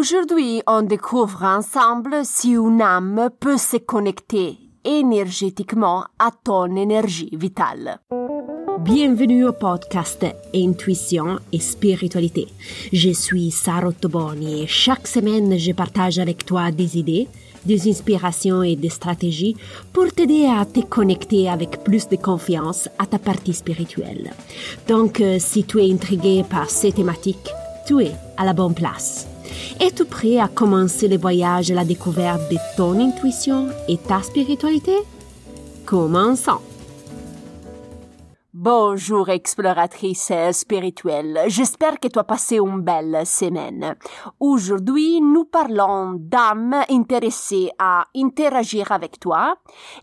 Aujourd'hui, on découvre ensemble si une âme peut se connecter énergétiquement à ton énergie vitale. Bienvenue au podcast Intuition et Spiritualité. Je suis Sarah Toboni et chaque semaine je partage avec toi des idées, des inspirations et des stratégies pour t'aider à te connecter avec plus de confiance à ta partie spirituelle. Donc, euh, si tu es intrigué par ces thématiques, tu es à la bonne place. Es-tu prêt à commencer le voyage à la découverte de ton intuition et ta spiritualité? Commençons! Bonjour exploratrice spirituelle, j'espère que tu as passé une belle semaine. Aujourd'hui, nous parlons d'âmes intéressées à interagir avec toi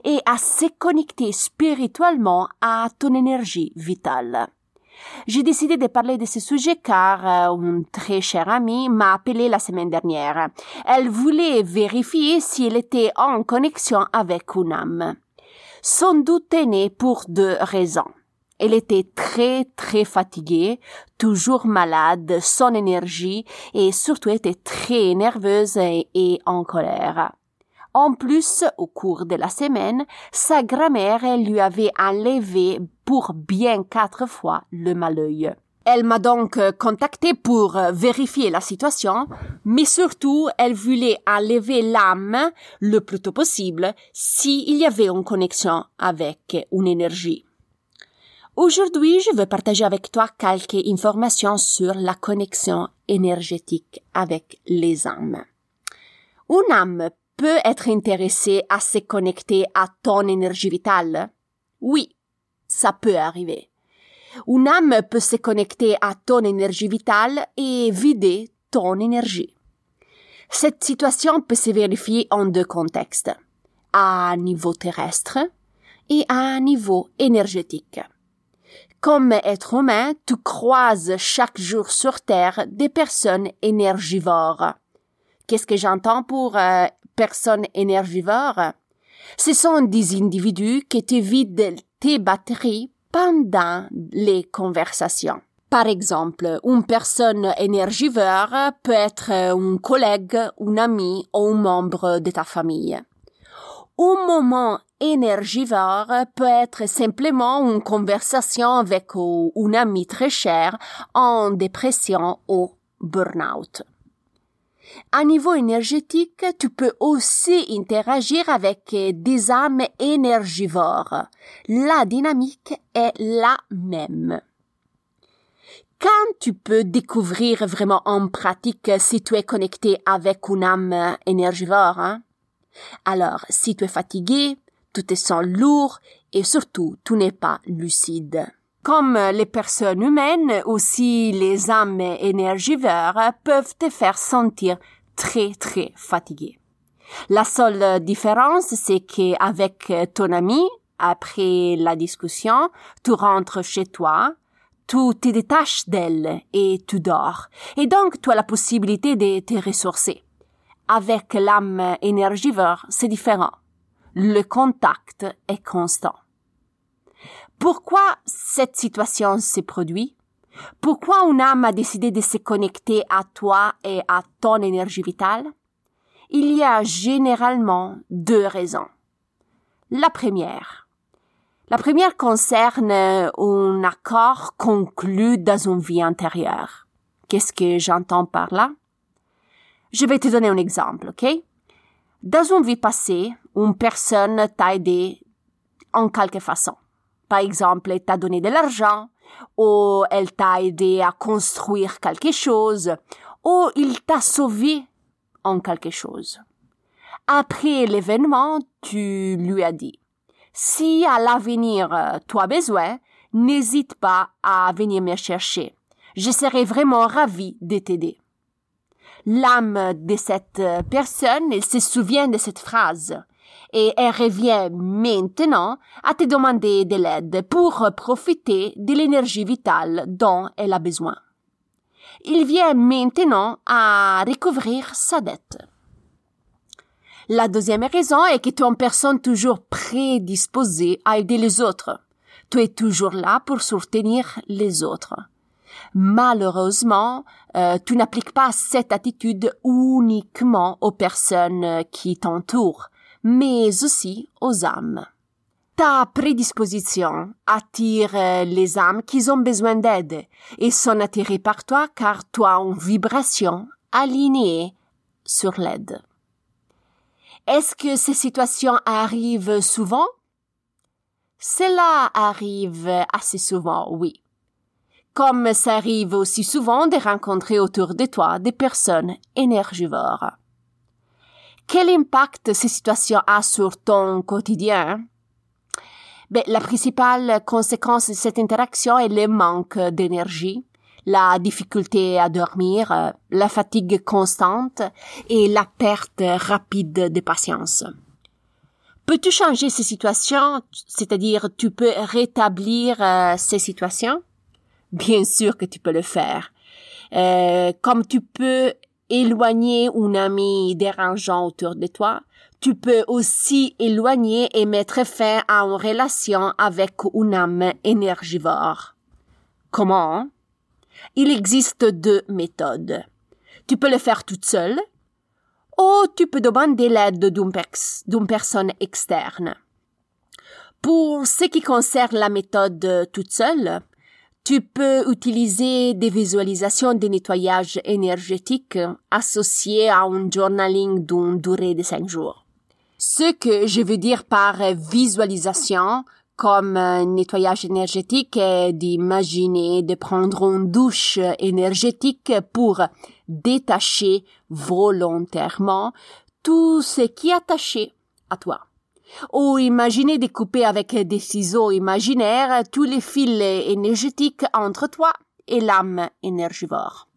et à se connecter spirituellement à ton énergie vitale. J'ai décidé de parler de ce sujet car euh, une très chère amie m'a appelé la semaine dernière. Elle voulait vérifier si elle était en connexion avec une âme. Son doute est né pour deux raisons. Elle était très très fatiguée, toujours malade, sans énergie et surtout était très nerveuse et, en colère. En plus, au cours de la semaine, sa grand-mère lui avait enlevé pour bien quatre fois le malheur. Elle m'a donc contacté pour vérifier la situation, mais surtout elle voulait enlever l'âme le plus tôt possible s'il y avait une connexion avec une énergie. Aujourd'hui, je veux partager avec toi quelques informations sur la connexion énergétique avec les âmes. Une âme peut être intéressée à se connecter à ton énergie vitale? Oui, ça peut arriver. Une âme peut se connecter à ton énergie vitale et vider ton énergie. Cette situation peut se vérifier en deux contextes, à niveau terrestre et à niveau énergétique. Comme être humain, tu croises chaque jour sur Terre des personnes énergivores. Qu'est-ce que j'entends pour euh, personnes énergivores? Ce sont des individus qui te vident tes batteries pendant les conversations. Par exemple, une personne énergivore peut être un collègue, un ami ou un membre de ta famille. Un moment énergivore peut être simplement une conversation avec un ami très cher en dépression ou burn-out. À niveau énergétique, tu peux aussi interagir avec des âmes énergivores. La dynamique est la même. Quand tu peux découvrir vraiment en pratique si tu es connecté avec une âme énergivore, hein? Alors, si tu es fatigué, tu te sens lourd et surtout tu n'es pas lucide. Comme les personnes humaines, aussi les âmes énergivores peuvent te faire sentir très très fatigué. La seule différence, c'est qu'avec ton ami, après la discussion, tu rentres chez toi, tu te détaches d'elle et tu dors. Et donc, tu as la possibilité de te ressourcer. Avec l'âme énergivore, c'est différent le contact est constant. Pourquoi cette situation se produit? Pourquoi une âme a décidé de se connecter à toi et à ton énergie vitale? Il y a généralement deux raisons. La première. La première concerne un accord conclu dans une vie antérieure. Qu'est-ce que j'entends par là? Je vais te donner un exemple, ok? Dans une vie passée, une personne t'a aidé en quelque façon. Par exemple, elle t'a donné de l'argent, ou elle t'a aidé à construire quelque chose, ou il t'a sauvé en quelque chose. Après l'événement, tu lui as dit, si à l'avenir tu as besoin, n'hésite pas à venir me chercher. Je serai vraiment ravi de t'aider l'âme de cette personne se souvient de cette phrase et elle revient maintenant à te demander de l'aide pour profiter de l'énergie vitale dont elle a besoin. Il vient maintenant à recouvrir sa dette. La deuxième raison est que tu es une personne toujours prédisposée à aider les autres. Tu es toujours là pour soutenir les autres. Malheureusement, euh, tu n'appliques pas cette attitude uniquement aux personnes qui t'entourent, mais aussi aux âmes. Ta prédisposition attire les âmes qui ont besoin d'aide et sont attirées par toi car tu as une vibration alignée sur l'aide. Est-ce que ces situations arrivent souvent? Cela arrive assez souvent, oui. Comme ça arrive aussi souvent de rencontrer autour de toi des personnes énergivores. Quel impact ces situations ont sur ton quotidien? Ben, la principale conséquence de cette interaction est le manque d'énergie, la difficulté à dormir, euh, la fatigue constante et la perte rapide de patience. Peux-tu changer ces situations, c'est-à-dire tu peux rétablir euh, ces situations? Bien sûr que tu peux le faire. Euh, comme tu peux éloigner un ami dérangeant autour de toi, tu peux aussi éloigner et mettre fin à une relation avec une âme énergivore. Comment? Il existe deux méthodes. Tu peux le faire toute seule ou tu peux demander l'aide d'une personne externe. Pour ce qui concerne la méthode toute seule, tu peux utiliser des visualisations de nettoyage énergétique associées à un journaling d'une durée de cinq jours. Ce que je veux dire par visualisation, comme nettoyage énergétique est d'imaginer de prendre une douche énergétique pour détacher volontairement tout ce qui est attaché à toi. Ou imaginer de couper avec des ciseaux imaginaires tous les fils énergétiques entre toi et l'âme énergivore.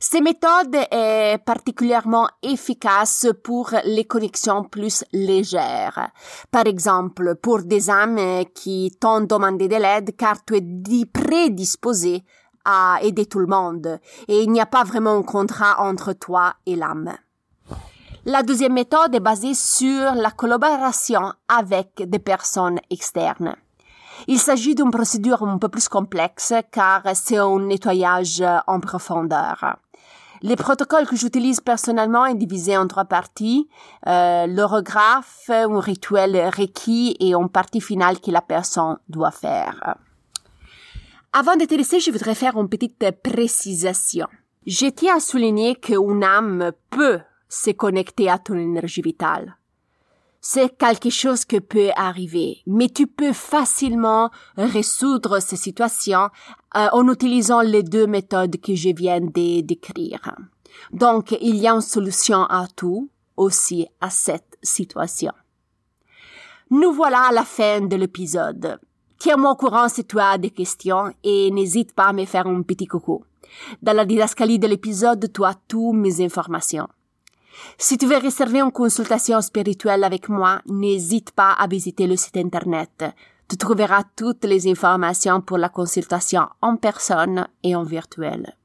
Ces méthodes est particulièrement efficace pour les connexions plus légères. Par exemple, pour des âmes qui t'ont demandé de l'aide car tu es prédisposé à aider tout le monde et il n'y a pas vraiment un contrat entre toi et l'âme. La deuxième méthode est basée sur la collaboration avec des personnes externes. Il s'agit d'une procédure un peu plus complexe car c'est un nettoyage en profondeur. Les protocoles que j'utilise personnellement est divisé en trois parties. Euh, l'orographe, un rituel requis et une partie finale que la personne doit faire. Avant laisser, je voudrais faire une petite précisation. Je tiens à souligner qu'une âme peut se connecter à ton énergie vitale c'est quelque chose qui peut arriver, mais tu peux facilement résoudre ces situations euh, en utilisant les deux méthodes que je viens de décrire. Donc, il y a une solution à tout, aussi à cette situation. Nous voilà à la fin de l'épisode. Tiens-moi au courant si tu as des questions et n'hésite pas à me faire un petit coucou. Dans la didascalie de l'épisode, tu as toutes mes informations. Si tu veux réserver une consultation spirituelle avec moi, n'hésite pas à visiter le site internet. Tu trouveras toutes les informations pour la consultation en personne et en virtuel.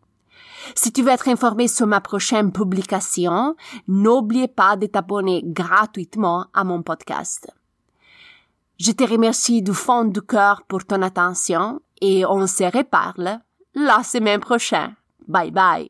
Si tu veux être informé sur ma prochaine publication, n'oublie pas de t'abonner gratuitement à mon podcast. Je te remercie du fond du cœur pour ton attention et on se reparle la semaine prochaine. Bye bye.